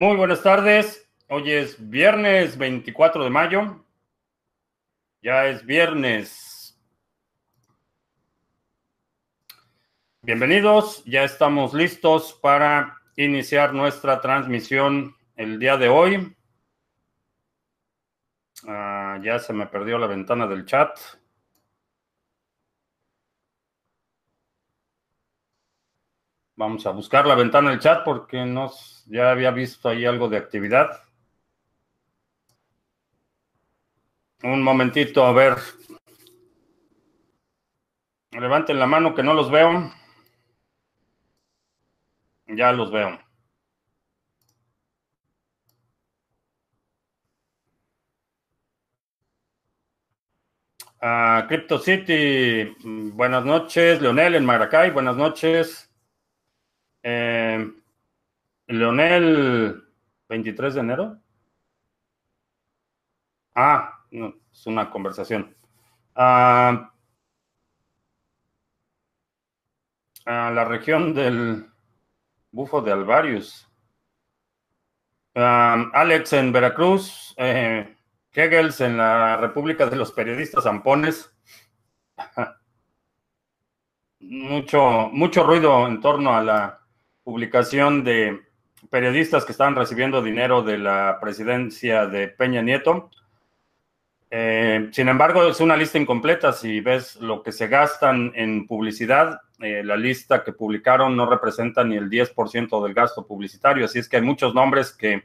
Muy buenas tardes. Hoy es viernes 24 de mayo. Ya es viernes. Bienvenidos. Ya estamos listos para iniciar nuestra transmisión el día de hoy. Ah, ya se me perdió la ventana del chat. Vamos a buscar la ventana del chat porque nos, ya había visto ahí algo de actividad. Un momentito, a ver. Levanten la mano que no los veo. Ya los veo. Uh, Crypto City, buenas noches. Leonel en Maracay, buenas noches. Eh, Leonel, 23 de enero. Ah, no, es una conversación. Ah, a la región del Bufo de Alvarius. Ah, Alex en Veracruz. Eh, Hegels en la República de los Periodistas Zampones. mucho, mucho ruido en torno a la publicación de periodistas que estaban recibiendo dinero de la presidencia de Peña Nieto. Eh, sin embargo, es una lista incompleta. Si ves lo que se gastan en publicidad, eh, la lista que publicaron no representa ni el 10% del gasto publicitario. Así es que hay muchos nombres que,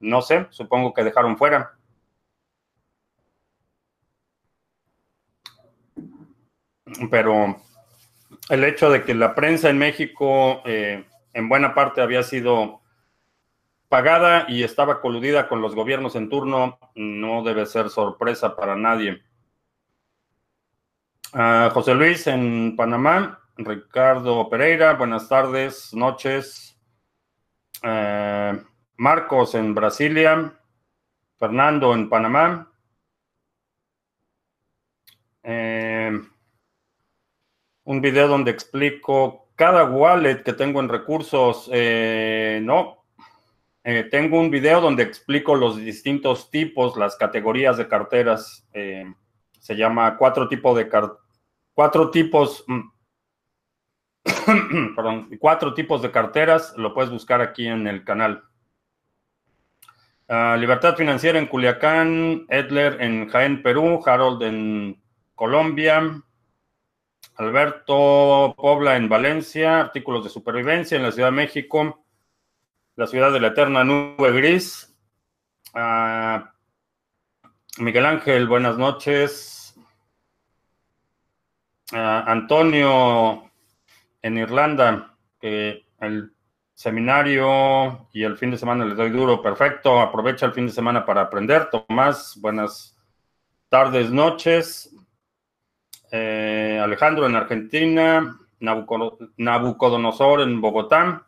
no sé, supongo que dejaron fuera. Pero el hecho de que la prensa en México eh, en buena parte había sido pagada y estaba coludida con los gobiernos en turno, no debe ser sorpresa para nadie. Ah, José Luis en Panamá, Ricardo Pereira, buenas tardes, noches. Eh, Marcos en Brasilia, Fernando en Panamá. Eh, un video donde explico cada wallet que tengo en recursos, eh, no. Eh, tengo un video donde explico los distintos tipos, las categorías de carteras. Eh, se llama cuatro tipos de cuatro tipos, mm, perdón, cuatro tipos de carteras. Lo puedes buscar aquí en el canal. Ah, Libertad Financiera en Culiacán, Edler en Jaén, Perú, Harold en Colombia, Alberto Pobla en Valencia, artículos de supervivencia en la Ciudad de México, la ciudad de la eterna nube gris. Ah, Miguel Ángel, buenas noches. Ah, Antonio en Irlanda, el seminario y el fin de semana les doy duro, perfecto. Aprovecha el fin de semana para aprender. Tomás, buenas tardes, noches. Eh, Alejandro en Argentina, Nabucodonosor en Bogotá,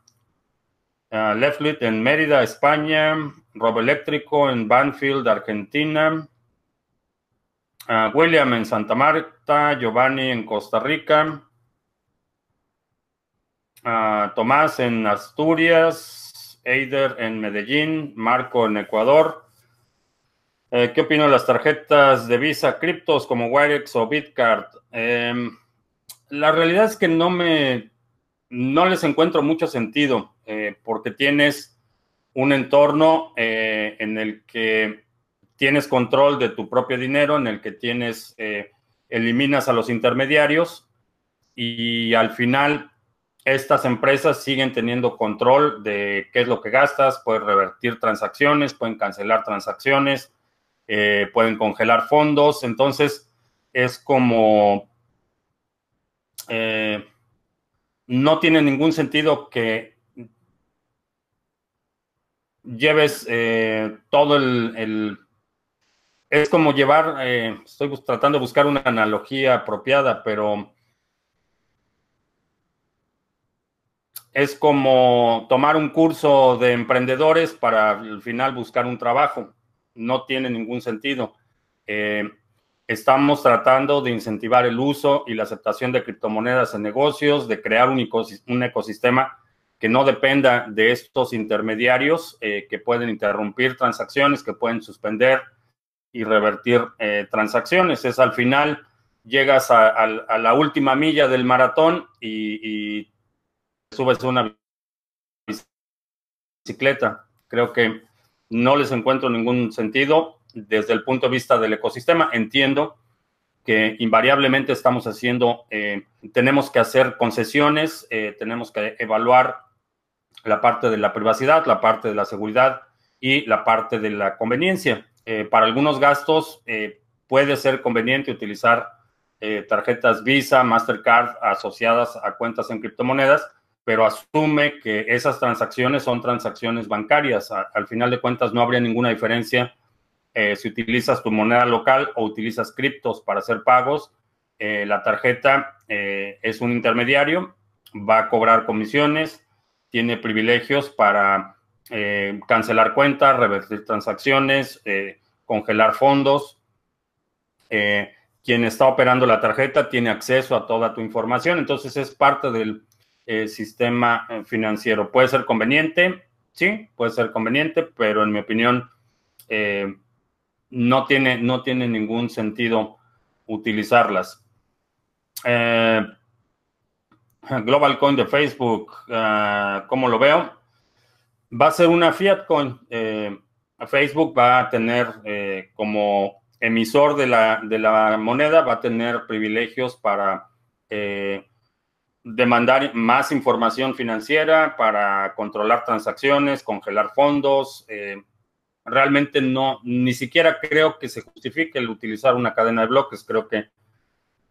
uh, Leflit en Mérida, España, Rob Eléctrico en Banfield, Argentina, uh, William en Santa Marta, Giovanni en Costa Rica, Tomás en Asturias, Eider en Medellín, Marco en Ecuador, eh, ¿Qué opino de las tarjetas de Visa criptos como Wirex o Bitcard? Em, la realidad es que no me, no les encuentro mucho sentido eh, porque tienes un entorno eh, en el que tienes control de tu propio dinero, en el que tienes, eliminas a los intermediarios y al final estas empresas siguen teniendo control de qué es lo que gastas, puedes revertir transacciones, pueden cancelar transacciones, eh, pueden congelar fondos, entonces es como, eh, no tiene ningún sentido que lleves eh, todo el, es como llevar, estoy tratando de buscar una analogía apropiada, pero es como tomar un curso de emprendedores para al final buscar un trabajo no tiene ningún sentido. Eh, estamos tratando de incentivar el uso y la aceptación de criptomonedas en negocios, de crear un, ecosistema que no dependa de estos intermediarios que pueden interrumpir transacciones, que pueden suspender y revertir transacciones. Es al final llegas a, la última milla del maratón y, y subes una bicicleta. Creo que no les encuentro ningún sentido desde el punto de vista del ecosistema. Entiendo que invariablemente estamos haciendo, eh, tenemos que hacer concesiones, eh, tenemos que evaluar la parte de la privacidad, la parte de la seguridad y la parte de la conveniencia. Eh, para algunos gastos puede ser conveniente utilizar tarjetas Visa, Mastercard asociadas a cuentas en criptomonedas, pero asume que esas transacciones son transacciones bancarias. al final de cuentas no habría ninguna diferencia eh, si utilizas tu moneda local o utilizas criptos para hacer pagos. Eh, la tarjeta eh, es un intermediario, va a cobrar comisiones, tiene privilegios para cancelar cuentas, revertir transacciones, congelar fondos. quien está operando la tarjeta tiene acceso a toda tu información, entonces es parte del sistema financiero. Puede ser conveniente, sí, puede ser conveniente, pero en mi opinión no tiene, no tiene ningún sentido utilizarlas. Eh, Global Coin de Facebook, uh, ¿cómo lo veo? Va a ser una fiat coin. Eh, Facebook va a tener eh, como emisor de la, de la, moneda, va a tener privilegios para demandar más información financiera, para controlar transacciones, congelar fondos, realmente no, ni siquiera creo que se justifique el utilizar una cadena de bloques. Creo que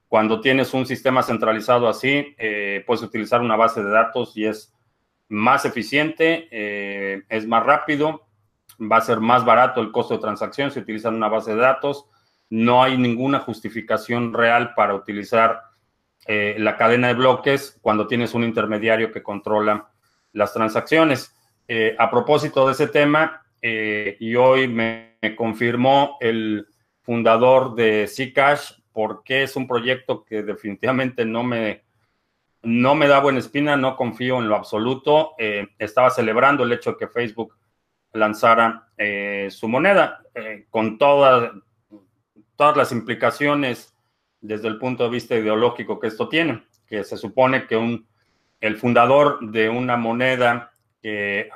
cuando tienes un sistema centralizado así, eh, puedes utilizar una base de datos y es más eficiente, eh, es más rápido, va a ser más barato el costo de transacción si utilizan una base de datos. No hay ninguna justificación real para utilizar eh, la cadena de bloques cuando tienes un intermediario que controla las transacciones. a propósito de ese tema, eh, y hoy me, confirmó el fundador de Zcash porque es un proyecto que definitivamente no me, no me da buena espina, no confío en lo absoluto. Eh, estaba celebrando el hecho de que Facebook lanzara eh, su moneda con todas las implicaciones desde el punto de vista ideológico que esto tiene, que se supone que un, el fundador de una moneda que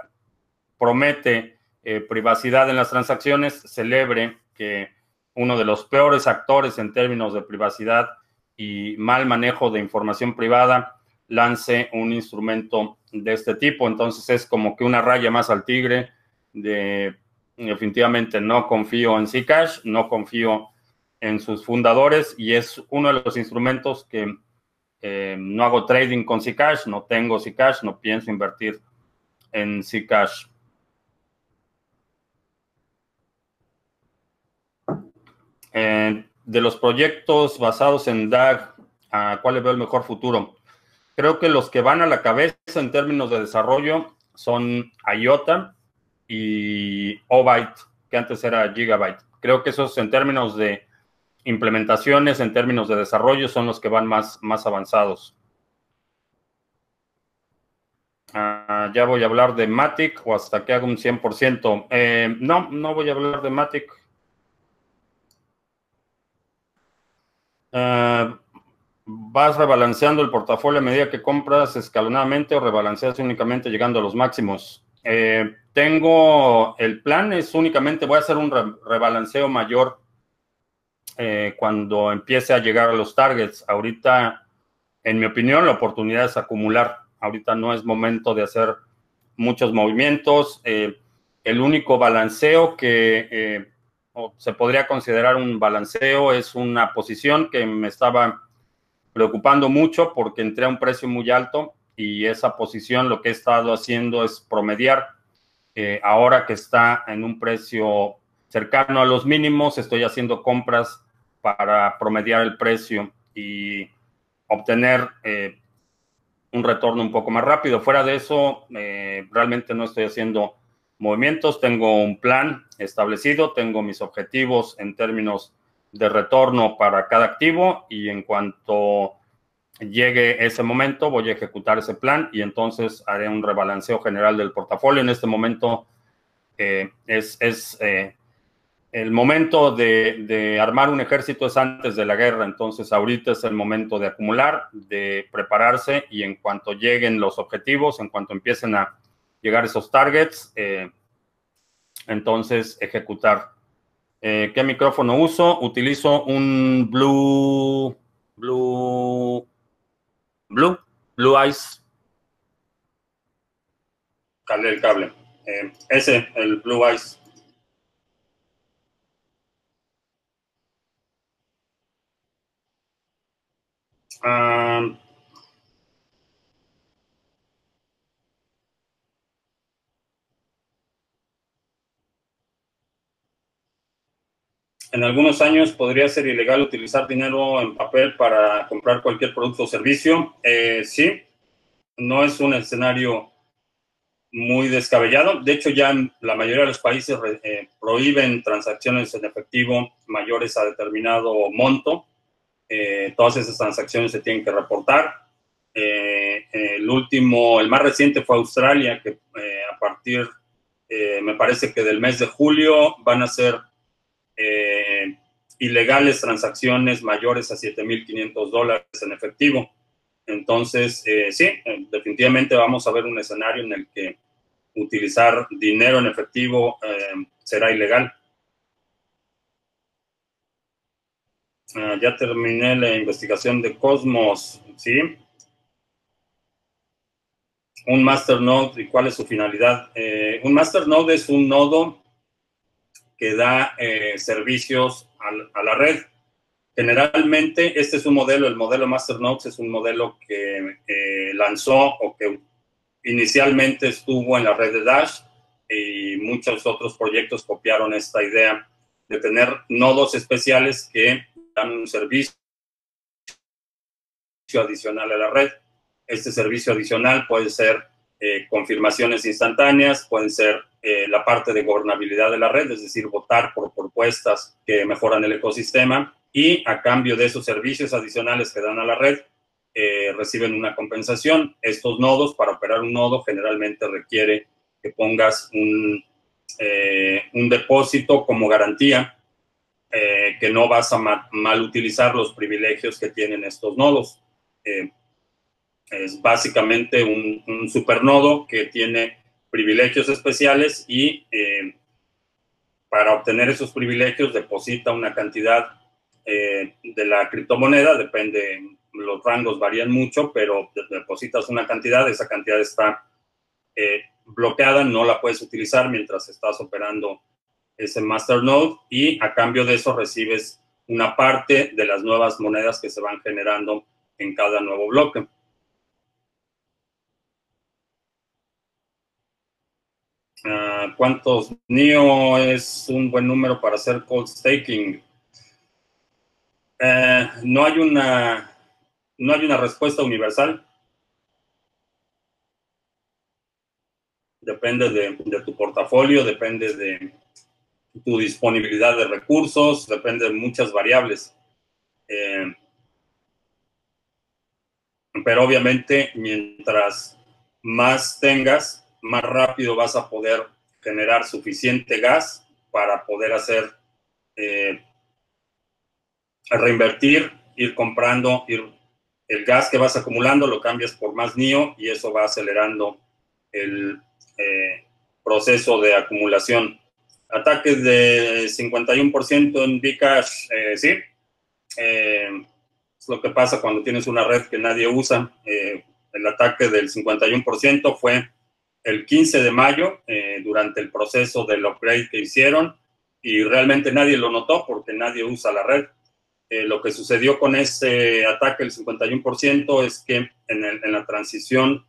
promete eh, privacidad en las transacciones celebre que uno de los peores actores en términos de privacidad y mal manejo de información privada lance un instrumento de este tipo. Entonces es como que una raya más al tigre de definitivamente no confío en Zcash, no confío en sus fundadores y es uno de los instrumentos que eh, no hago trading con Zcash, no tengo Zcash, no pienso invertir en Zcash. Eh, de los proyectos basados en DAG, ¿a cuál le veo el mejor futuro? Creo que los que van a la cabeza en términos de desarrollo son IOTA y Obyte, que antes era Gigabyte. Creo que esos en términos de implementaciones, en términos de desarrollo, son los que van más, más avanzados. Ah, ya voy a hablar de Matic o hasta que haga un 100%. Eh, no, no voy a hablar de Matic. Eh, ¿Vas rebalanceando el portafolio a medida que compras escalonadamente o rebalanceas únicamente llegando a los máximos? Eh, tengo el plan, es únicamente voy a hacer un rebalanceo mayor eh, cuando empiece a llegar a los targets. Ahorita, en mi opinión, la oportunidad es acumular. Ahorita no es momento de hacer muchos movimientos. el único balanceo que se podría considerar un balanceo, es una posición que me estaba preocupando mucho porque entré a un precio muy alto y esa posición lo que he estado haciendo es promediar. Eh, ahora que está en un precio cercano a los mínimos, estoy haciendo compras para promediar el precio y obtener eh, un retorno un poco más rápido. Fuera de eso, eh, realmente no estoy haciendo movimientos, tengo un plan establecido, tengo mis objetivos en términos de retorno para cada activo y en cuanto llegue ese momento, voy a ejecutar ese plan y entonces haré un rebalanceo general del portafolio. En este momento eh, es, es eh, el momento de, armar un ejército es antes de la guerra, entonces ahorita es el momento de acumular, de prepararse y en cuanto lleguen los objetivos, en cuanto empiecen a llegar esos targets, eh, entonces ejecutar. ¿Qué micrófono uso? Utilizo un Blue, Blue Blue, Blue Eyes. Cable el cable. Eh, ese, el Blue Eyes. Ah, en algunos años podría ser ilegal utilizar dinero en papel para comprar cualquier producto o servicio. Eh, sí, no es un escenario muy descabellado. De hecho, ya la mayoría de los países eh, prohíben transacciones en efectivo mayores a determinado monto. Eh, todas esas transacciones se tienen que reportar. el último, el más reciente fue Australia, que a partir, me parece que del mes de julio van a ser eh, ilegales transacciones mayores a 7.500 dólares en efectivo. Entonces, eh, sí, eh, definitivamente vamos a ver un escenario en el que utilizar dinero en efectivo será ilegal. Ah, ya terminé la investigación de Cosmos, ¿sí? Un masternode, ¿y cuál es su finalidad? un masternode es un nodo que da eh, servicios a, la red. Generalmente, este es un modelo, el modelo Masternodes es un modelo que eh, lanzó o que inicialmente estuvo en la red de Dash y muchos otros proyectos copiaron esta idea de tener nodos especiales que dan un servicio adicional a la red. Este servicio adicional puede ser eh, confirmaciones instantáneas, pueden ser eh, la parte de gobernabilidad de la red, es decir, votar por propuestas que mejoran el ecosistema y a cambio de esos servicios adicionales que dan a la red, eh, reciben una compensación. Estos nodos, para operar un nodo, generalmente requiere que pongas un, un depósito como garantía que no vas a mal utilizar los privilegios que tienen estos nodos. Es básicamente un, supernodo que tiene privilegios especiales y eh, para obtener esos privilegios deposita una cantidad eh, de la criptomoneda, depende, los rangos varían mucho, pero depositas una cantidad, esa cantidad está eh, bloqueada, no la puedes utilizar mientras estás operando ese masternode y a cambio de eso recibes una parte de las nuevas monedas que se van generando en cada nuevo bloque. Ah, ¿Cuántos NIO es un buen número para hacer cold staking? Eh, no, hay una, no hay una respuesta universal. Depende de, tu portafolio, depende de tu disponibilidad de recursos, depende de muchas variables. Eh, pero obviamente, mientras más tengas, más rápido vas a poder generar suficiente gas para poder hacer, eh, reinvertir, ir comprando, ir, el gas que vas acumulando lo cambias por más NIO y eso va acelerando el eh, proceso de acumulación. Ataques de 51% en Bcash, eh, sí. es lo que pasa cuando tienes una red que nadie usa. el ataque del 51% fue el 15 de mayo eh, durante el proceso del upgrade que hicieron y realmente nadie lo notó porque nadie usa la red. Eh, lo que sucedió con ese ataque, el 51%, es que en, la transición,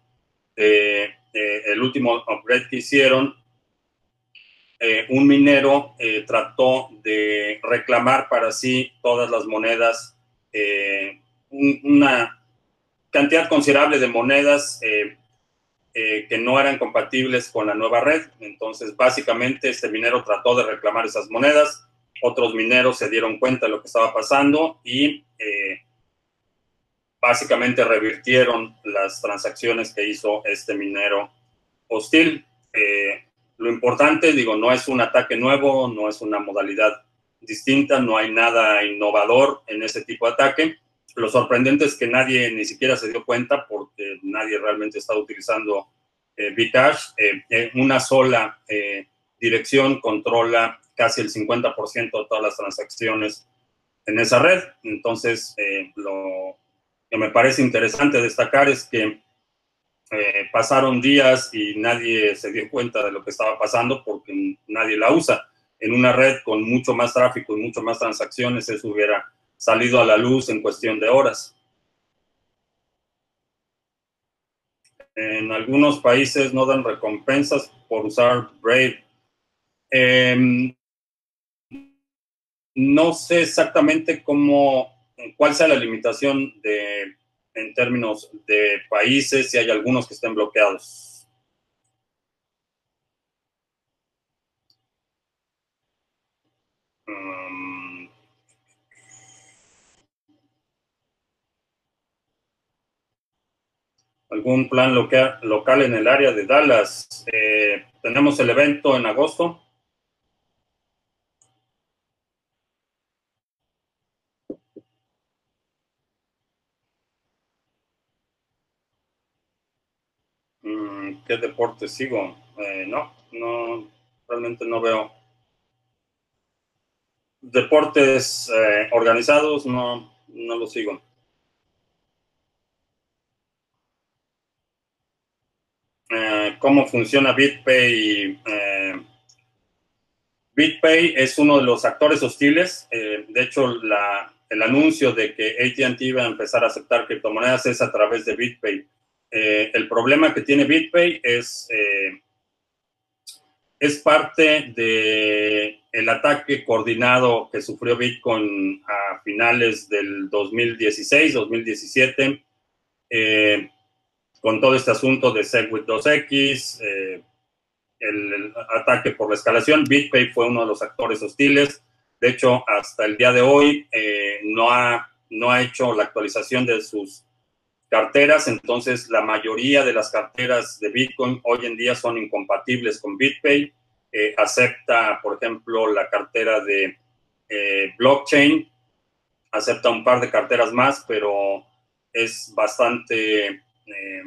eh, el último upgrade que hicieron, un minero trató de reclamar para sí todas las monedas, una cantidad considerable de monedas eh, que no eran compatibles con la nueva red. Entonces, básicamente, este minero trató de reclamar esas monedas. Otros mineros se dieron cuenta de lo que estaba pasando y eh, básicamente revirtieron las transacciones que hizo este minero hostil. Eh, lo importante, digo, no es un ataque nuevo, no es una modalidad distinta, no hay nada innovador en ese tipo de ataque. Lo sorprendente es que nadie ni siquiera se dio cuenta porque nadie realmente está utilizando eh, Bcash. Eh, una sola eh, dirección controla casi el 50% de todas las transacciones en esa red. Entonces, lo que me parece interesante destacar es que pasaron días y nadie se dio cuenta de lo que estaba pasando porque nadie la usa. En una red con mucho más tráfico y mucho más transacciones, eso hubiera salido a la luz en cuestión de horas. En algunos países no dan recompensas por usar Brave. Em, no sé exactamente cómo, cuál sea la limitación de, en términos de países, si hay algunos que estén bloqueados. Um, algún plan local, local en el área de Dallas. Eh, tenemos el evento en agosto. ¿Qué deporte sigo? Eh, no, no, realmente no veo. Deportes eh, organizados, no, no lo sigo. Eh, cómo funciona BitPay. BitPay es uno de los actores hostiles. De hecho, el anuncio de que ATT iba a empezar a aceptar criptomonedas es a través de BitPay. El problema que tiene BitPay es, es parte del el ataque coordinado que sufrió Bitcoin a finales del 2016, 2017 con todo este asunto de SegWit 2X, eh, el, ataque por la escalación, BitPay fue uno de los actores hostiles. De hecho, hasta el día de hoy eh, no, ha, no ha hecho la actualización de sus carteras, entonces la mayoría de las carteras de Bitcoin hoy en día son incompatibles con BitPay. Eh, acepta, por ejemplo, la cartera de blockchain, acepta un par de carteras más, pero es bastante eh,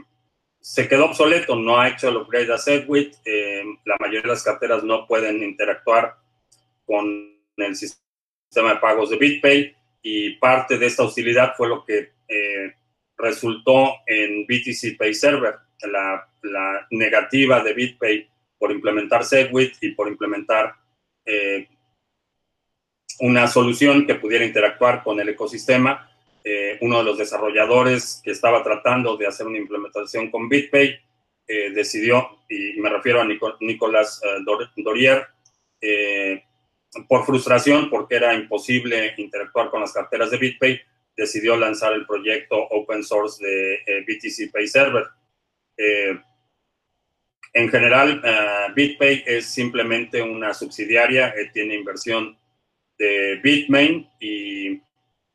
se quedó obsoleto, no ha hecho el upgrade a Segwit, eh, la mayoría de las carteras no pueden interactuar con el sistema de pagos de BitPay y parte de esta hostilidad fue lo que eh, resultó en BTC Pay Server, la, negativa de BitPay por implementar Segwit y por implementar una solución que pudiera interactuar con el ecosistema. Eh, uno de los desarrolladores que estaba tratando de hacer una implementación con BitPay eh, decidió, y me refiero a Nicolás eh, Dorier, por frustración, porque era imposible interactuar con las carteras de BitPay, decidió lanzar el proyecto open source de BTC Pay Server. en general, BitPay es simplemente una subsidiaria, tiene inversión de Bitmain y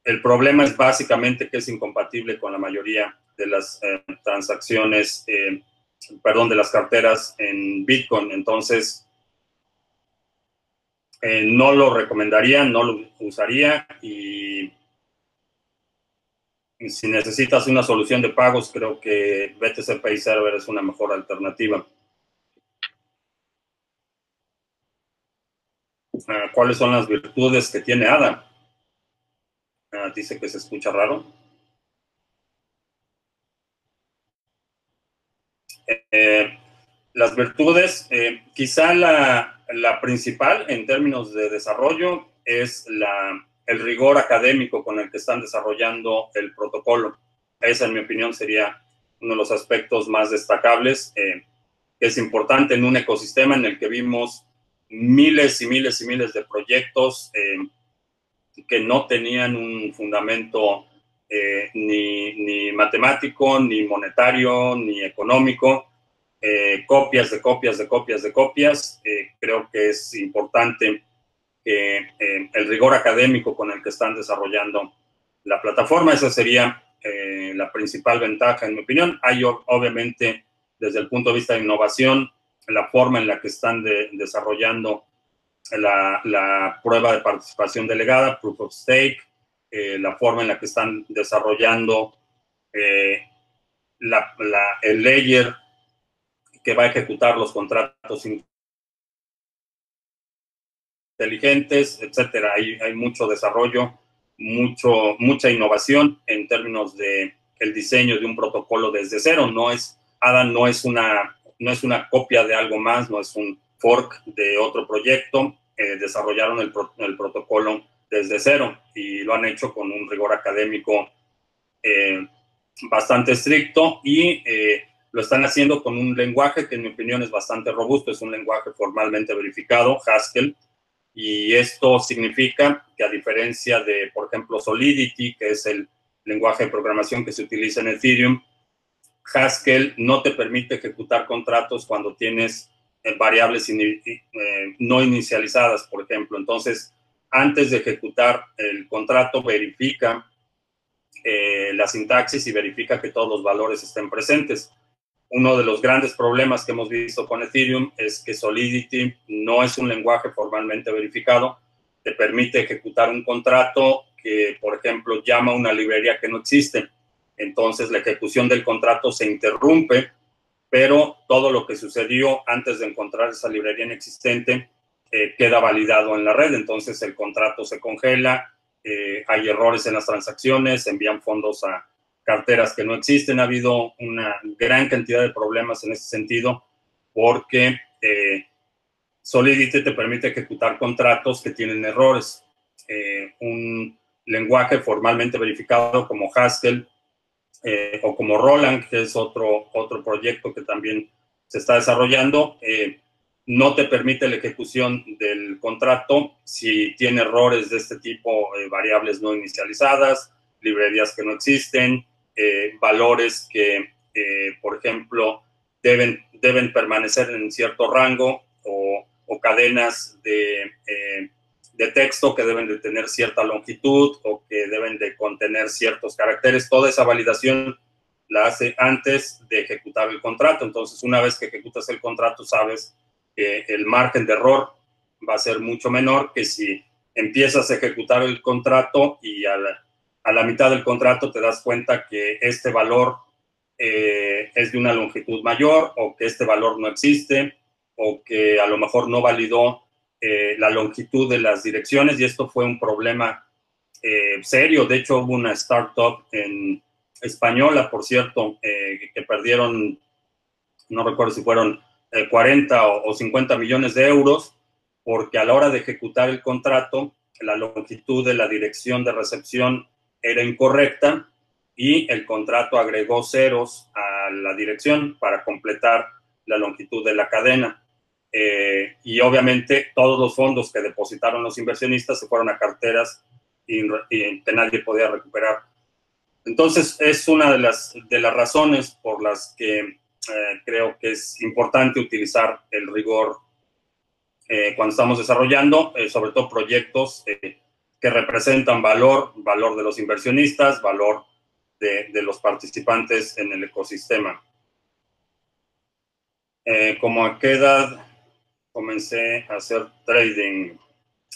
el problema es básicamente que es incompatible con la mayoría de las eh, transacciones, eh, perdón, de las carteras en Bitcoin. Entonces, eh, no lo recomendaría, no lo usaría y si necesitas una solución de pagos, creo que BTC Pay Server es una mejor alternativa. Ah, ¿Cuáles son las virtudes que tiene ADA? Ah, dice que se escucha raro. Eh, las virtudes, eh, quizá la, principal en términos de desarrollo es la, el rigor académico con el que están desarrollando el protocolo. Esa, en mi opinión, sería uno de los aspectos más destacables, eh, es importante en un ecosistema en el que vimos miles y miles y miles de proyectos que no tenían un fundamento eh, ni, matemático, ni monetario, ni económico, eh, copias de copias de copias de copias. Eh, creo que es importante que el rigor académico con el que están desarrollando la plataforma, esa sería eh, la principal ventaja, en mi opinión. Hay obviamente, desde el punto de vista de innovación, la forma en la que están desarrollando la, prueba de participación delegada, Proof of Stake, eh, la forma en la que están desarrollando eh, el layer que va a ejecutar los contratos inteligentes, etcétera. Hay, hay mucho desarrollo, mucho, mucha innovación en términos de el diseño de un protocolo desde cero. No es, ADA no es una, no es una copia de algo más, no es un fork de otro proyecto. Eh, desarrollaron el, el, protocolo desde cero y lo han hecho con un rigor académico eh, bastante estricto y eh, lo están haciendo con un lenguaje que en mi opinión es bastante robusto, es un lenguaje formalmente verificado, Haskell, y esto significa que a diferencia de, por ejemplo, Solidity, que es el lenguaje de programación que se utiliza en Ethereum, Haskell no te permite ejecutar contratos cuando tienes eh, variables eh, no inicializadas, por ejemplo. Entonces, antes de ejecutar el contrato, verifica eh, la sintaxis y verifica que todos los valores estén presentes uno de los grandes problemas que hemos visto con Ethereum es que Solidity no es un lenguaje formalmente verificado. Te permite ejecutar un contrato que, por ejemplo, llama a una librería que no existe. Entonces la ejecución del contrato se interrumpe, pero todo lo que sucedió antes de encontrar esa librería inexistente eh, queda validado en la red. Entonces el contrato se congela, eh, hay errores en las transacciones, envían fondos a, carteras que no existen. Ha habido una gran cantidad de problemas en ese sentido porque eh, Solidity te permite ejecutar contratos que tienen errores. Eh, un lenguaje formalmente verificado como Haskell eh, o como Roland, que es otro, otro proyecto que también se está desarrollando, no te permite la ejecución del contrato si tiene errores de este tipo, variables no inicializadas, librerías que no existen, eh, valores que, eh, por ejemplo, deben, deben permanecer en cierto rango o, cadenas de, eh, de, texto que deben de tener cierta longitud o que deben de contener ciertos caracteres. Toda esa validación la hace antes de ejecutar el contrato. Entonces, una vez que ejecutas el contrato, sabes que el margen de error va a ser mucho menor que si empiezas a ejecutar el contrato y a la, a la mitad del contrato te das cuenta que este valor eh, es de una longitud mayor o que este valor no existe o que a lo mejor no validó eh, la longitud de las direcciones y esto fue un problema eh, serio. De hecho, hubo una startup en española, por cierto, que perdieron, no recuerdo si fueron 40 o 50 millones de euros porque a la hora de ejecutar el contrato, la longitud de la dirección de recepción era incorrecta y el contrato agregó ceros a la dirección para completar la longitud de la cadena. Eh, y obviamente todos los fondos que depositaron los inversionistas se fueron a carteras y, que nadie podía recuperar. Entonces es una de las, de las razones por las que eh, creo que es importante utilizar el rigor eh, cuando estamos desarrollando, sobre todo proyectos que representan valor, valor de los inversionistas, valor de, los participantes en el ecosistema. Eh, como a qué edad comencé a hacer trading?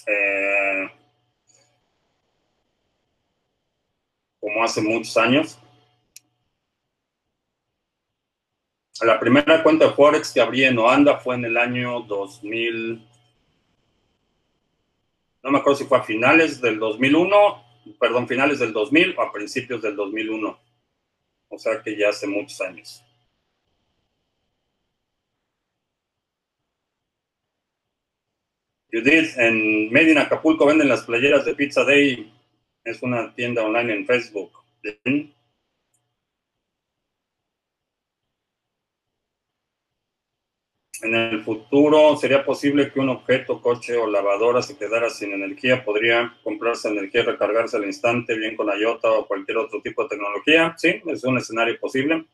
Eh, como hace muchos años. La primera cuenta de Forex que abrí en Oanda fue en el año 2000 no me acuerdo si fue a finales del 2001, perdón, finales del 2000 o a principios del 2001. O sea que ya hace muchos años. Judith, en Medina, Acapulco venden las playeras de Pizza Day. Es una tienda online en Facebook. En el futuro, ¿sería posible que un objeto, coche o lavadora se quedara sin energía? ¿Podría comprarse energía recargarse al instante, bien con IOTA o cualquier otro tipo de tecnología? Sí, es un escenario posible.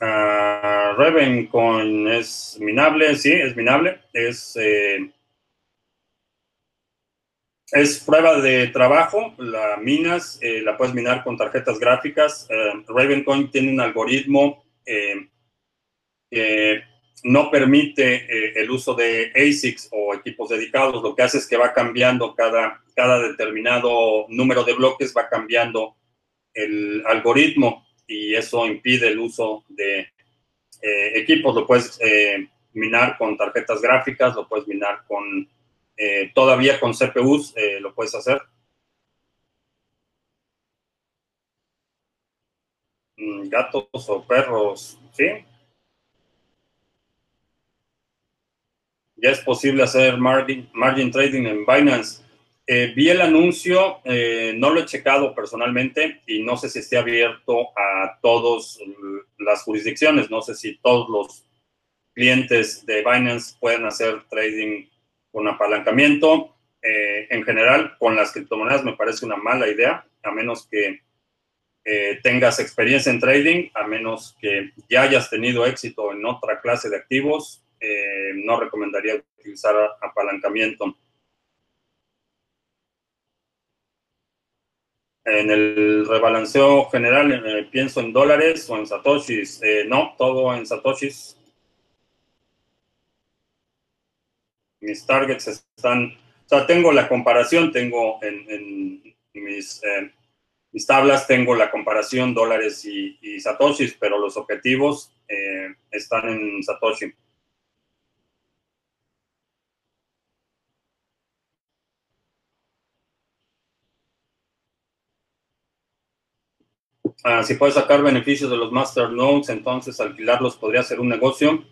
Uh, Ravencoin es minable, sí, es minable. Es, eh, Es prueba de trabajo, la minas, eh, la puedes minar con tarjetas gráficas. Eh, Ravencoin tiene un algoritmo eh, que no permite el uso de ASICs o equipos dedicados. Lo que hace es que va cambiando cada, determinado número de bloques, va cambiando el algoritmo y eso impide el uso de equipos. Lo puedes minar con tarjetas gráficas, lo puedes minar con eh, todavía con CPUs eh, lo puedes hacer. Mm, gatos o perros, ¿sí? Ya es posible hacer margin, margin trading en Binance. Eh, vi el anuncio, no lo he checado personalmente y no sé si esté abierto a todas las jurisdicciones. No sé si todos los clientes de Binance pueden hacer trading con apalancamiento. Eh, en general, con las criptomonedas me parece una mala idea, a menos que eh, tengas experiencia en trading, a menos que ya hayas tenido éxito en otra clase de activos, eh, no recomendaría utilizar apalancamiento. En el rebalanceo general, pienso en dólares o en satoshis. no, todo en satoshis. mis targets están, o sea, tengo la comparación, tengo en, mis, eh, tablas, tengo la comparación dólares y, satoshis, pero los objetivos eh, están en satoshi. Ah, si puedes sacar beneficios de los master nodes, entonces alquilarlos podría ser un negocio.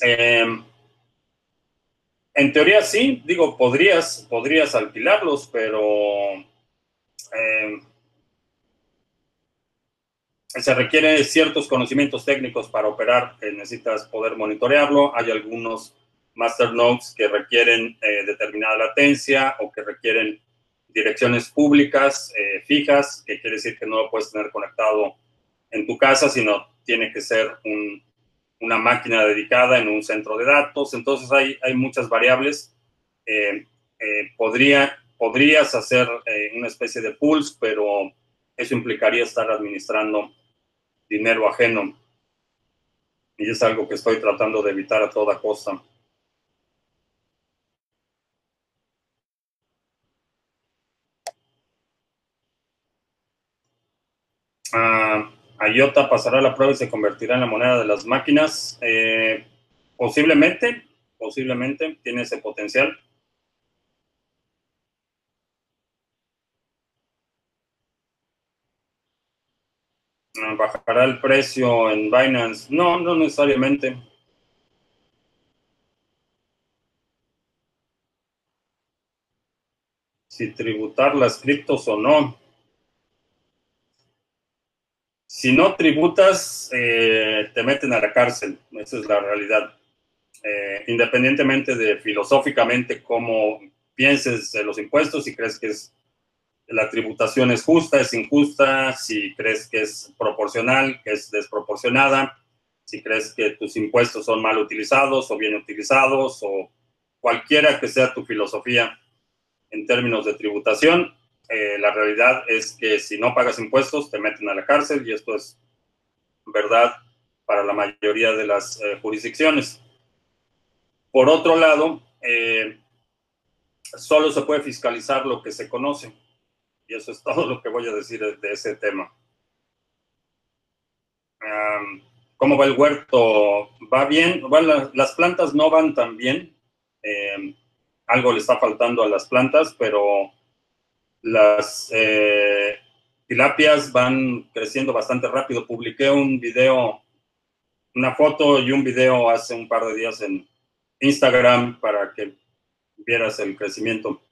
Eh, en teoría sí, digo, podrías, podrías alquilarlos, pero eh, se requiere ciertos conocimientos técnicos para operar, necesitas poder monitorearlo. Hay algunos master nodes que requieren eh, determinada latencia o que requieren direcciones públicas fijas, que quiere decir que no lo puedes tener conectado en tu casa, sino tiene que ser un, una máquina dedicada en un centro de datos. Entonces hay, muchas variables. Eh, eh, podría, podrías hacer eh, una especie de pools, pero eso implicaría estar administrando dinero ajeno. Y es algo que estoy tratando de evitar a toda costa. Ah, IOTA pasará la prueba y se convertirá en la moneda de las máquinas. Eh, posiblemente, posiblemente tiene ese potencial. Ah, ¿Bajará el precio en Binance? No, no necesariamente. Si tributar las criptos o no. Si no tributas, eh, te meten a la cárcel. Esa es la realidad. Eh, independientemente de filosóficamente cómo pienses de los impuestos, si crees que es, la tributación es justa, es injusta, si crees que es proporcional, que es desproporcionada, si crees que tus impuestos son mal utilizados o bien utilizados, o cualquiera que sea tu filosofía en términos de tributación, eh, la realidad es que si no pagas impuestos te meten a la cárcel y esto es verdad para la mayoría de las eh, jurisdicciones. Por otro lado, eh, solo se puede fiscalizar lo que se conoce. Y eso es todo lo que voy a decir de, ese tema. ¿Cómo va el huerto? ¿Va bien? las plantas no van tan bien. algo le está faltando a las plantas, pero las eh, tilapias van creciendo bastante rápido. Publiqué un video, una foto y un video hace un par de días en Instagram para que vieras el crecimiento.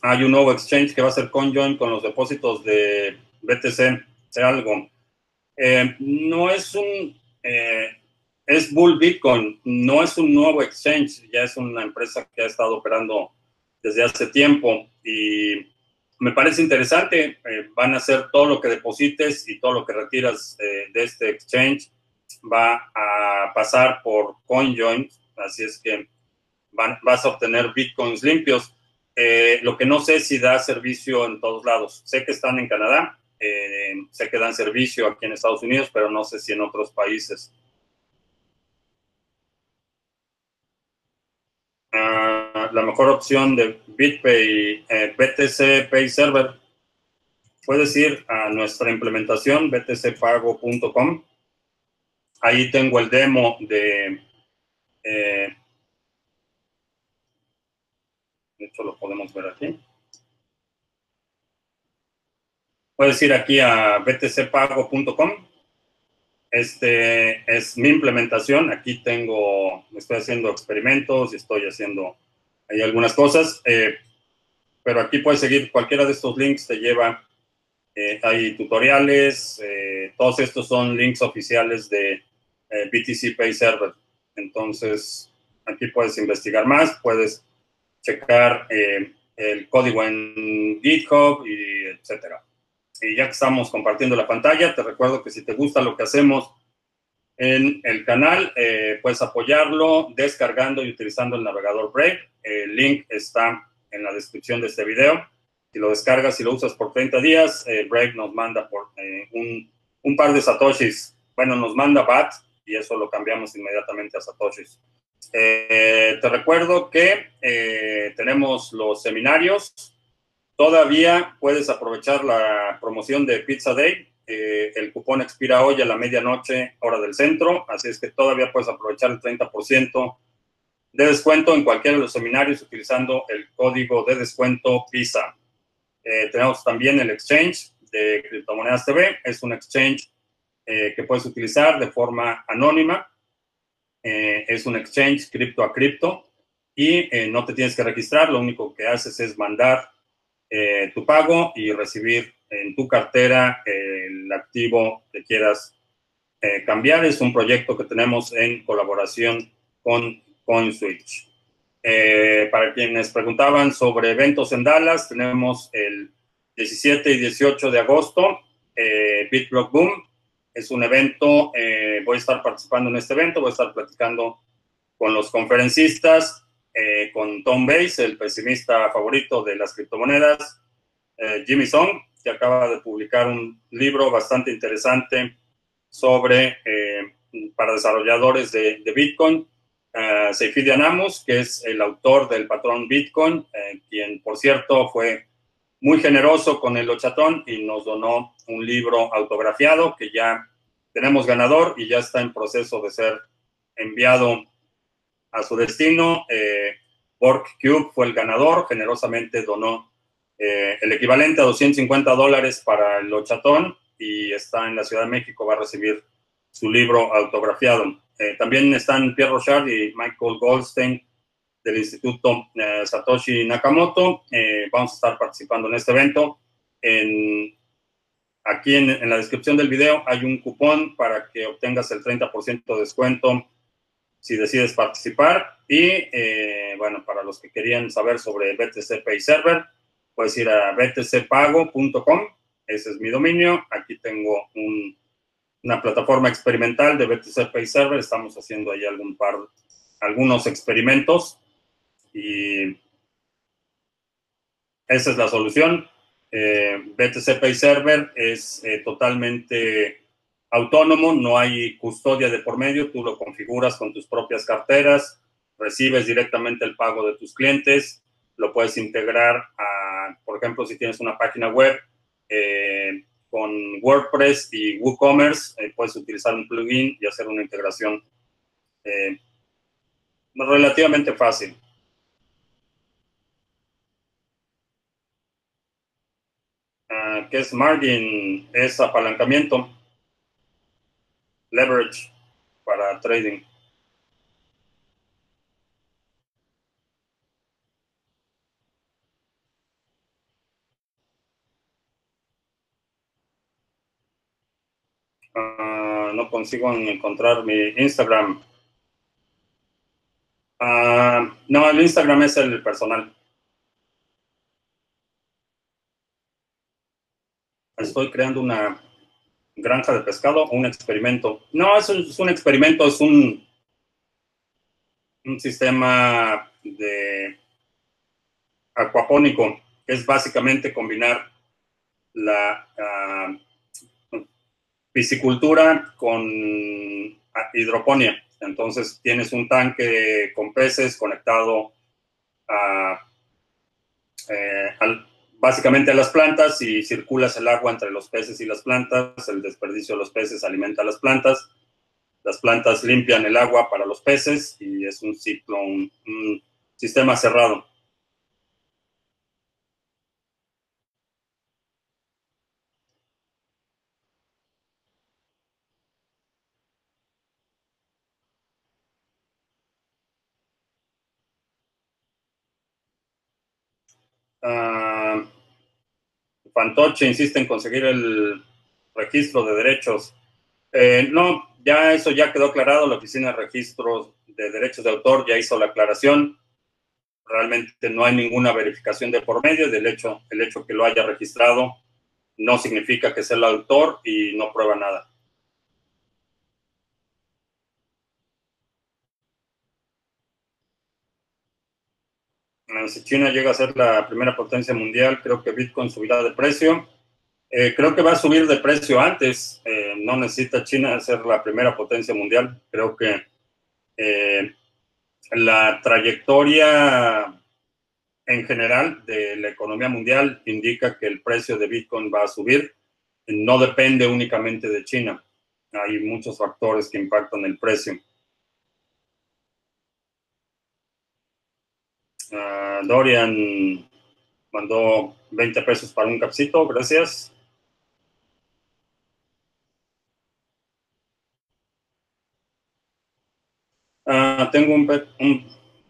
Hay un nuevo exchange que va a ser conjoin con los depósitos de BTC, sea algo. Eh, no es un eh, es Bull Bitcoin, no es un nuevo exchange, ya es una empresa que ha estado operando desde hace tiempo y me parece interesante. Eh, van a hacer todo lo que deposites y todo lo que retiras eh, de este exchange va a pasar por CoinJoin, así es que vas a obtener bitcoins limpios. Eh, lo que no sé si da servicio en todos lados. Sé que están en Canadá, sé que dan servicio aquí en Estados Unidos, pero no sé si en otros países. Ah, la mejor opción de BitPay, eh, BTC Pay Server, puedes ir a nuestra implementación btcpago.com. Ahí tengo el demo de de hecho, lo podemos ver aquí. Puedes ir aquí a btcpago.com. Este es mi implementación. Aquí tengo, estoy haciendo experimentos y estoy haciendo ahí algunas cosas. Eh, pero aquí puedes seguir cualquiera de estos links, te lleva, eh, hay tutoriales, eh, todos estos son links oficiales de BTC Pay Server. Entonces, aquí puedes investigar más, puedes checar el código en GitHub y etcétera. Y ya que estamos compartiendo la pantalla, te recuerdo que si te gusta lo que hacemos en el canal, eh, puedes apoyarlo descargando y utilizando el navegador Brave. El link está en la descripción de este video. Si lo descargas y lo usas por 30 días, eh, Brave nos manda por un, un par de satoshis. Bueno, nos manda BAT y eso lo cambiamos inmediatamente a satoshis. Eh, te recuerdo que eh, tenemos los seminarios. Todavía puedes aprovechar la promoción de Pizza Day. Eh, el cupón expira hoy a la medianoche, hora del centro, así es que todavía puedes aprovechar el 30% de descuento en cualquiera de los seminarios utilizando el código de descuento PISA. tenemos también el exchange de Criptomonedas TV. Es un exchange que puedes utilizar de forma anónima eh, es un exchange cripto a cripto y eh, no te tienes que registrar, lo único que haces es mandar eh, tu pago y recibir en tu cartera el activo que quieras cambiar. Es un proyecto que tenemos en colaboración con CoinSwitch. para quienes preguntaban sobre eventos en Dallas, tenemos el 17 y 18 de agosto, BitBlock Boom, es un evento, eh, voy a estar participando en este evento, voy a estar platicando con los conferencistas, eh, con Tom Bates, el pesimista favorito de las criptomonedas, eh, Jimmy Song, que acaba de publicar un libro bastante interesante sobre, para desarrolladores de, Bitcoin, uh, Seyfidi Anamus, que es el autor del patrón Bitcoin, quien, por cierto, fue muy generoso con el Ochatón y nos donó un libro autografiado que ya tenemos ganador y ya está en proceso de ser enviado a su destino. Eh, Cube fue el ganador, generosamente donó eh, el equivalente a 250 dólares para el Ochatón y está en la Ciudad de México, va a recibir su libro autografiado. Eh, también están Pierre Rochard y Michael Goldstein del Instituto eh, Satoshi Nakamoto. Vamos a estar participando en este evento. En, aquí en, la descripción del video hay un cupón para que obtengas el 30% de descuento si decides participar. Y eh, bueno, para los que querían saber sobre BTC Pay Server, puedes ir a btcpago.com. Ese es mi dominio. Aquí tengo una plataforma experimental de BTC Pay Server. Estamos haciendo ahí algún par, algunos experimentos y esa es la solución. Eh, BTC Pay Server es eh, totalmente autónomo, no hay custodia de por medio, tú lo configuras con tus propias carteras, recibes directamente el pago de tus clientes, lo puedes integrar a, por ejemplo, si tienes una página web eh, con WordPress y WooCommerce, puedes utilizar un plugin y hacer una integración relativamente fácil. ¿Qué es margin? Es apalancamiento, leverage para trading. Ah, no consigo encontrar mi Instagram. Ah, no, el Instagram es el personal. estoy creando una, granja de pescado o un experimento. No, es un, es un experimento, es un, un sistema de acuapónico, que es básicamente combinar la uh, piscicultura con hidroponía. Entonces tienes un tanque con peces conectado a, eh, al, básicamente las plantas y circulas el agua entre los peces y las plantas, el desperdicio de los peces alimenta a las plantas, las plantas limpian el agua para los peces y es un ciclo, un sistema cerrado. Uh, Fantoche insiste en conseguir el registro de derechos. Eh, no, ya eso ya quedó aclarado. La Oficina de Registros de Derechos de Autor ya hizo la aclaración. Realmente no hay ninguna verificación de por medio del hecho, el hecho que lo haya registrado no significa que sea el autor y no prueba nada. Si China llega a ser la primera potencia mundial, creo que Bitcoin subirá de precio. Eh, creo que va a subir de precio antes. Eh, no necesita China ser la primera potencia mundial. Creo que eh, la trayectoria en general de la economía mundial indica que el precio de Bitcoin va a subir. No depende únicamente de China. Hay muchos factores que impactan el precio. Uh, Dorian mandó 20 pesos para un capsito, gracias. Uh, tengo un,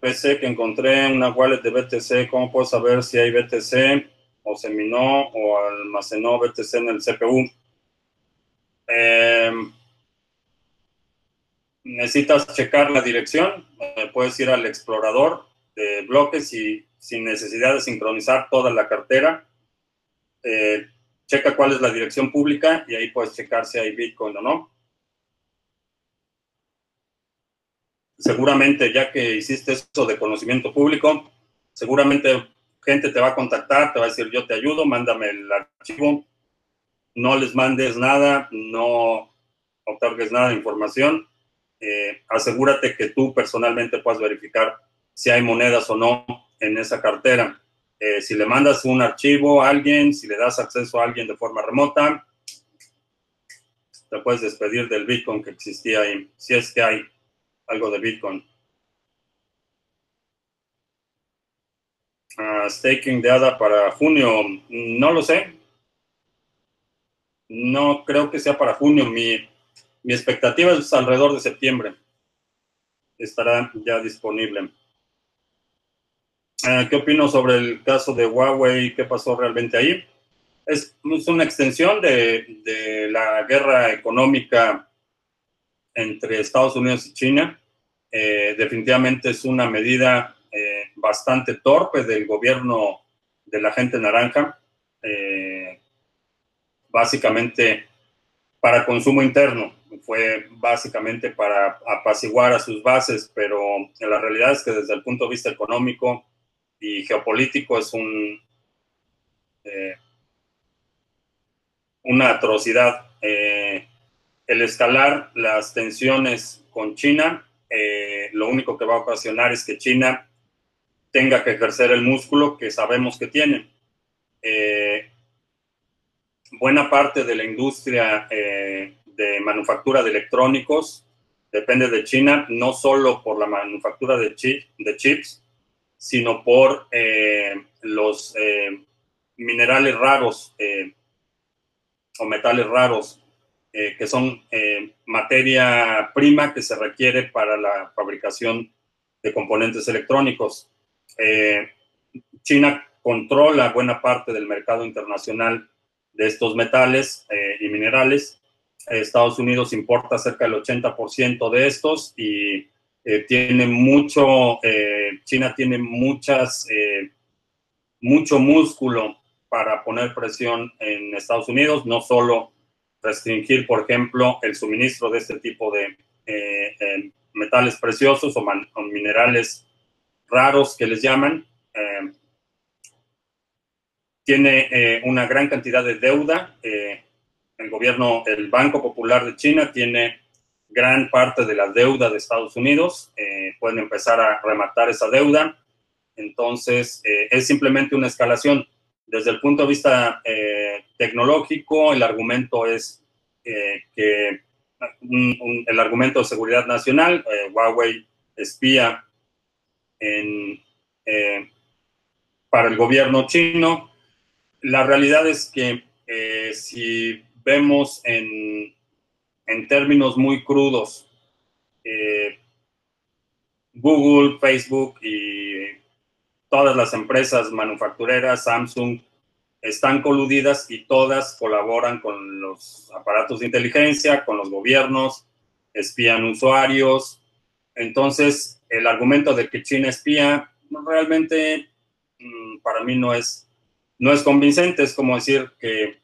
PC que encontré en una wallet de BTC. ¿Cómo puedo saber si hay BTC o se minó o almacenó BTC en el CPU? Eh, necesitas checar la dirección. Eh, puedes ir al explorador de bloques y sin necesidad de sincronizar toda la cartera. Eh, checa cuál es la dirección pública y ahí puedes checar si hay Bitcoin o no. Seguramente, ya que hiciste eso de conocimiento público, seguramente gente te va a contactar, te va a decir yo te ayudo, mándame el archivo. No les mandes nada, no otorgues nada de información. Eh, asegúrate que tú personalmente puedas verificar si hay monedas o no en esa cartera. Eh, si le mandas un archivo a alguien, si le das acceso a alguien de forma remota, te puedes despedir del Bitcoin que existía ahí, si es que hay algo de Bitcoin. Uh, staking de ADA para junio, no lo sé. No creo que sea para junio. Mi, mi expectativa es alrededor de septiembre. Estará ya disponible. Eh, ¿Qué opino sobre el caso de Huawei? ¿Qué pasó realmente ahí? Es, una extensión de, de, la guerra económica entre Estados Unidos y China. Eh, definitivamente es una medida eh, bastante torpe del gobierno de la gente naranja, eh, básicamente para consumo interno. Fue básicamente para apaciguar a sus bases, pero la realidad es que desde el punto de vista económico, y geopolítico es un, eh, una atrocidad. Eh, el escalar las tensiones con China, eh, lo único que va a ocasionar es que China tenga que ejercer el músculo que sabemos que tiene. buena parte de la industria de manufactura de electrónicos depende de China, no solo por la manufactura de, de chips, sino por eh, los eh, minerales raros eh, o metales raros, que son materia prima que se requiere para la fabricación de componentes electrónicos. China controla buena parte del mercado internacional de estos metales y minerales. Estados Unidos importa cerca del 80% de estos y eh, tiene mucho, eh, China tiene muchas, eh, mucho músculo para poner presión en Estados Unidos, no solo restringir, por ejemplo, el suministro de este tipo de metales preciosos o, o, minerales raros que les llaman. tiene una gran cantidad de deuda. el gobierno, el Banco Popular de China tiene gran parte de la deuda de Estados Unidos. pueden empezar a rematar esa deuda entonces, eh, es simplemente una escalación. Desde el punto de vista eh, tecnológico, el argumento es eh, que el argumento de seguridad nacional, Huawei espía para el gobierno chino. La realidad es que si vemos en, en términos muy crudos, Google, Facebook y todas las empresas manufactureras, Samsung, están coludidas y todas colaboran con los aparatos de inteligencia, con los gobiernos, espían usuarios. Entonces, el argumento de que China espía realmente mm, para mí no es, no es convincente. Es como decir que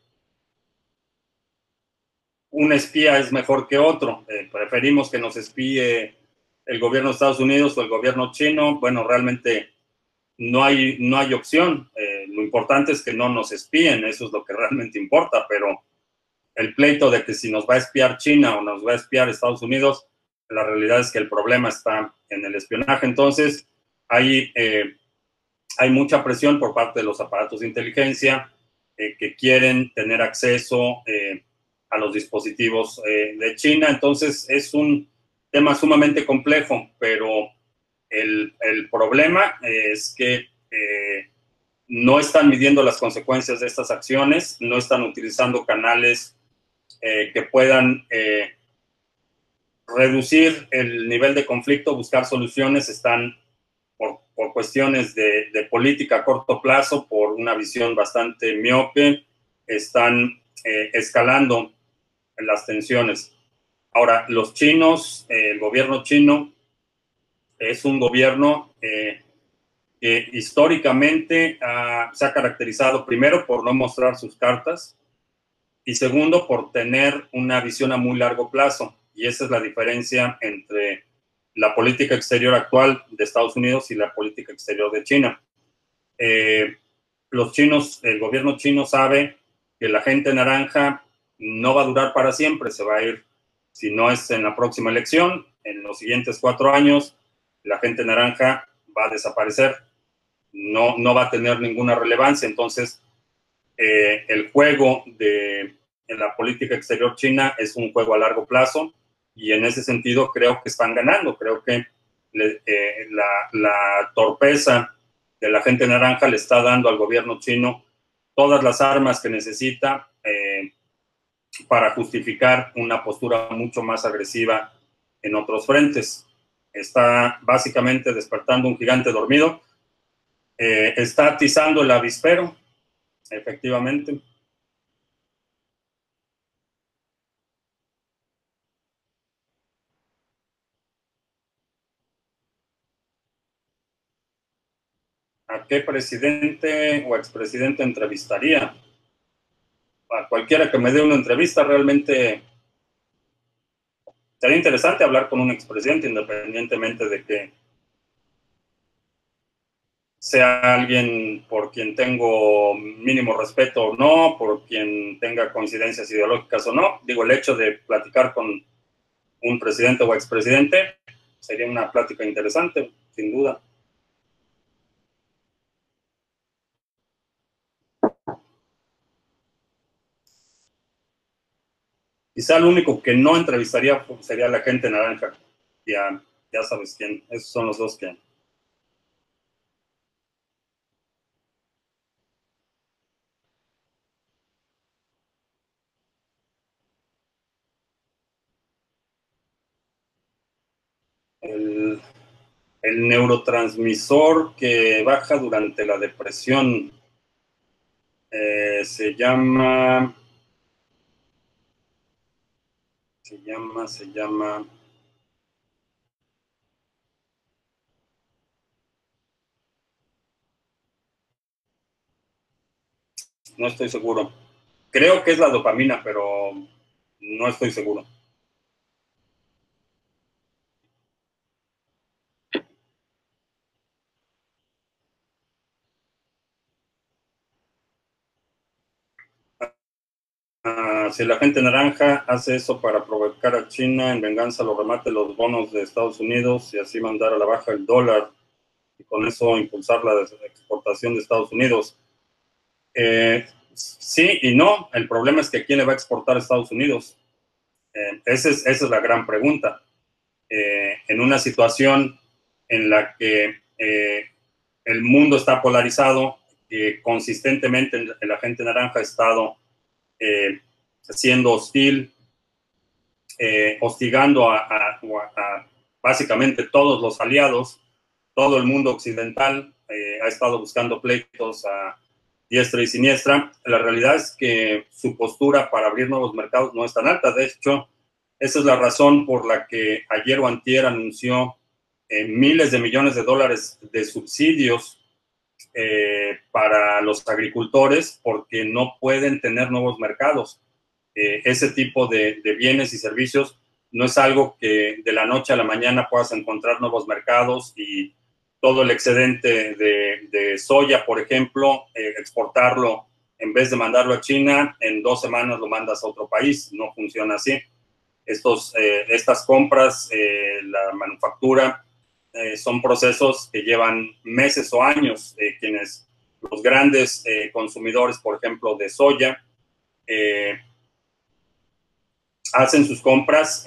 un espía es mejor que otro. Eh, preferimos que nos espíe el gobierno de Estados Unidos o el gobierno chino. Bueno, realmente no hay, no hay opción. Eh, lo importante es que no nos espíen, eso es lo que realmente importa, pero el pleito de que si nos va a espiar China o nos va a espiar Estados Unidos, la realidad es que el problema está en el espionaje. Entonces, hay, eh, hay mucha presión por parte de los aparatos de inteligencia que quieren tener acceso a los dispositivos de China. Entonces, es un tema sumamente complejo, pero el, problema es que eh, no están midiendo las consecuencias de estas acciones, no están utilizando canales eh, que puedan eh, reducir el nivel de conflicto, buscar soluciones, están por, cuestiones de, de, política a corto plazo, por una visión bastante miope, están escalando las tensiones. Ahora, los chinos, el gobierno chino, es un gobierno eh, que históricamente se ha caracterizado primero por no mostrar sus cartas y segundo por tener una visión a muy largo plazo. Y esa es la diferencia entre la política exterior actual de Estados Unidos y la política exterior de China. Eh, los chinos, el gobierno chino sabe que la gente naranja no va a durar para siempre, se va a ir, si no es en la próxima elección, en los siguientes cuatro años, la gente naranja va a desaparecer, no, no va a tener ninguna relevancia. Entonces, eh, el juego de en la política exterior china es un juego a largo plazo y en ese sentido creo que están ganando. Creo que eh, la, torpeza de la gente naranja le está dando al gobierno chino todas las armas que necesita eh, para justificar una postura mucho más agresiva en otros frentes está básicamente despertando un gigante dormido. Eh, está atizando el avispero, efectivamente. ¿A qué presidente o expresidente entrevistaría? A cualquiera que me dé una entrevista, realmente sería interesante hablar con un expresidente, independientemente de que sea alguien por quien tengo mínimo respeto o no, por quien tenga coincidencias ideológicas o no. Digo, el hecho de platicar con un presidente o expresidente sería una plática interesante, sin duda. Quizá el único que no entrevistaría sería la gente naranja. Ya, ya sabes quién. Esos son los dos que. El, neurotransmisor que baja durante la depresión eh, se llama se llama, se llama... No estoy seguro. Creo que es la dopamina, pero no estoy seguro. Ah, si la gente naranja hace eso para provocar a China en venganza, lo remate los bonos de Estados Unidos y así mandar a la baja el dólar y con eso impulsar la exportación de Estados Unidos. Eh, sí y no. El problema es que quién le va a exportar a Estados Unidos. Eh, esa, es, la gran pregunta. Eh, en una situación en la que el mundo está polarizado, que consistentemente la gente naranja ha estado siendo hostil, eh, hostigando a, básicamente todos los aliados, todo el mundo occidental eh, ha estado buscando pleitos a diestra y siniestra. La realidad es que su postura para abrir nuevos mercados no es tan alta. De hecho, esa es la razón por la que ayer o antier anunció miles de millones de dólares de subsidios eh, para los agricultores porque no pueden tener nuevos mercados. Eh, ese tipo de, bienes y servicios no es algo que de la noche a la mañana puedas encontrar nuevos mercados y todo el excedente de, soya, por ejemplo, eh, exportarlo en vez de mandarlo a China, en dos semanas lo mandas a otro país. No funciona así. Estos, estas compras, la manufactura, eh, son procesos que llevan meses o años, eh, quienes los grandes eh, consumidores, por ejemplo, de soya, hacen sus compras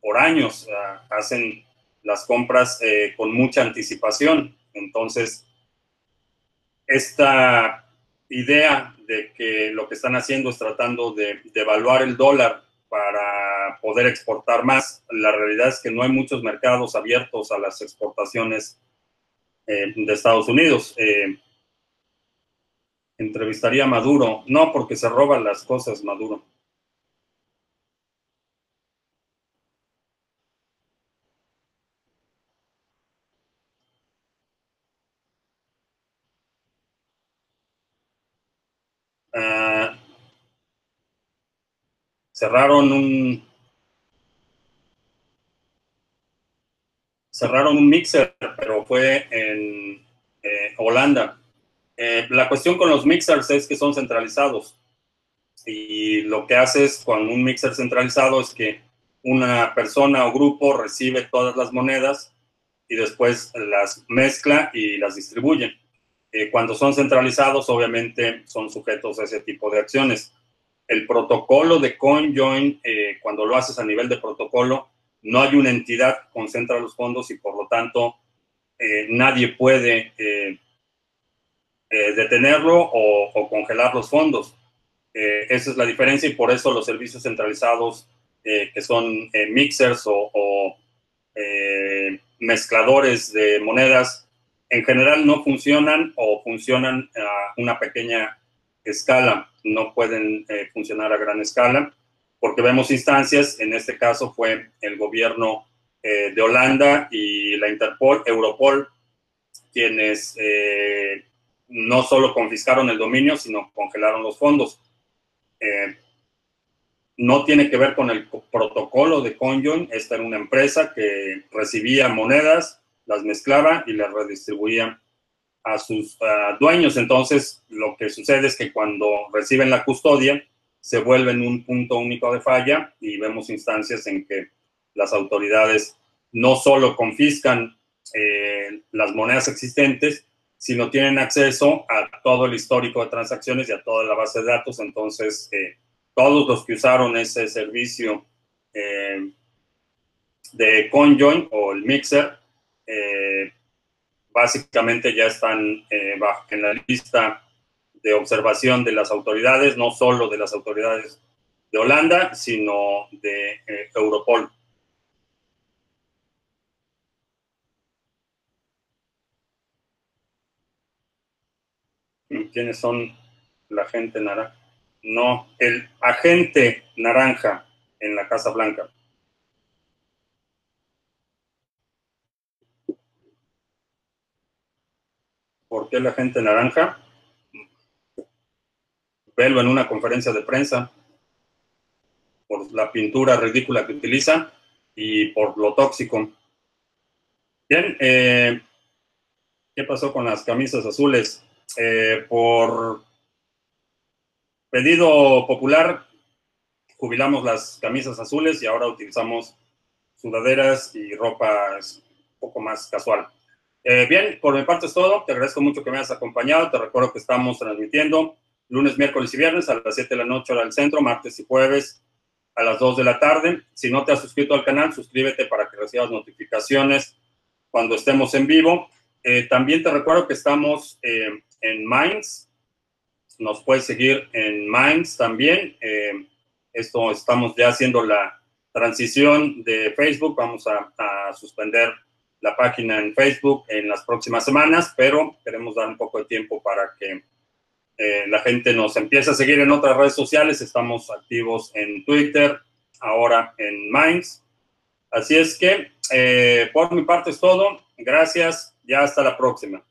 por años, hacen las compras con mucha anticipación. Entonces, esta idea de que lo que están haciendo es tratando de, de el dólar para poder exportar más. La realidad es que no hay muchos mercados abiertos a las exportaciones eh, de Estados Unidos. Eh, entrevistaría a Maduro. No, porque se roban las cosas, Maduro. Cerraron un cerraron un mixer, pero fue en eh, Holanda. Eh, la cuestión con los mixers es que son centralizados. Y lo que haces con un mixer centralizado es que una persona o grupo recibe todas las monedas y después las mezcla y las distribuye. Eh, cuando son centralizados, obviamente son sujetos a ese tipo de acciones el protocolo de CoinJoin, eh, cuando lo haces a nivel de protocolo, no hay una entidad que concentra los fondos y por lo tanto eh, nadie puede eh, detenerlo o, congelar los fondos. esa es la diferencia y por eso los servicios centralizados que son mixers o mezcladores de monedas en general no funcionan o funcionan a una pequeña escala no pueden eh, funcionar a gran escala, porque vemos instancias, en este caso fue el gobierno eh, de Holanda y la Interpol, Europol, quienes eh, no solo confiscaron el dominio, sino congelaron los fondos. no tiene que ver con el protocolo de Conjoin, esta era una empresa que recibía monedas, las mezclaba y las redistribuía a sus dueños. Entonces, lo que sucede es que cuando reciben la custodia, se vuelven un punto único de falla y vemos instancias en que las autoridades no solo confiscan eh, las monedas existentes, sino tienen acceso a todo el histórico de transacciones y a toda la base de datos. Entonces, eh, todos los que usaron ese servicio eh, de CoinJoin o el Mixer, básicamente ya están eh, en la lista de observación de las autoridades, no solo de las autoridades de Holanda, sino de eh, Europol. ¿Quiénes son la gente naranja? No, el agente naranja en la Casa Blanca. ¿Por qué la gente naranja? Velo en una conferencia de prensa. por la pintura ridícula que utilizan y por lo tóxico. Bien, eh, ¿qué pasó con las camisas azules? Eh, por pedido popular, jubilamos las camisas azules y ahora utilizamos sudaderas y ropa un poco más casual. Eh, bien, por mi parte es todo. Te agradezco mucho que me hayas acompañado. Te recuerdo que estamos transmitiendo lunes, miércoles y viernes a las 7 de la noche hora del centro, martes y jueves a las 2 de la tarde. Si no te has suscrito al canal, suscríbete para que recibas notificaciones cuando estemos en vivo. Eh, también te recuerdo que estamos eh, en Minds. Nos puedes seguir en Minds también. Esto estamos ya haciendo la transición de Facebook. Vamos a, suspender la página en Facebook en las próximas semanas, pero queremos dar un poco de tiempo para que la gente nos empiece a seguir en otras redes sociales. Estamos activos en Twitter, ahora en Minds. Así es que eh, por mi parte es todo. Gracias. Ya hasta la próxima.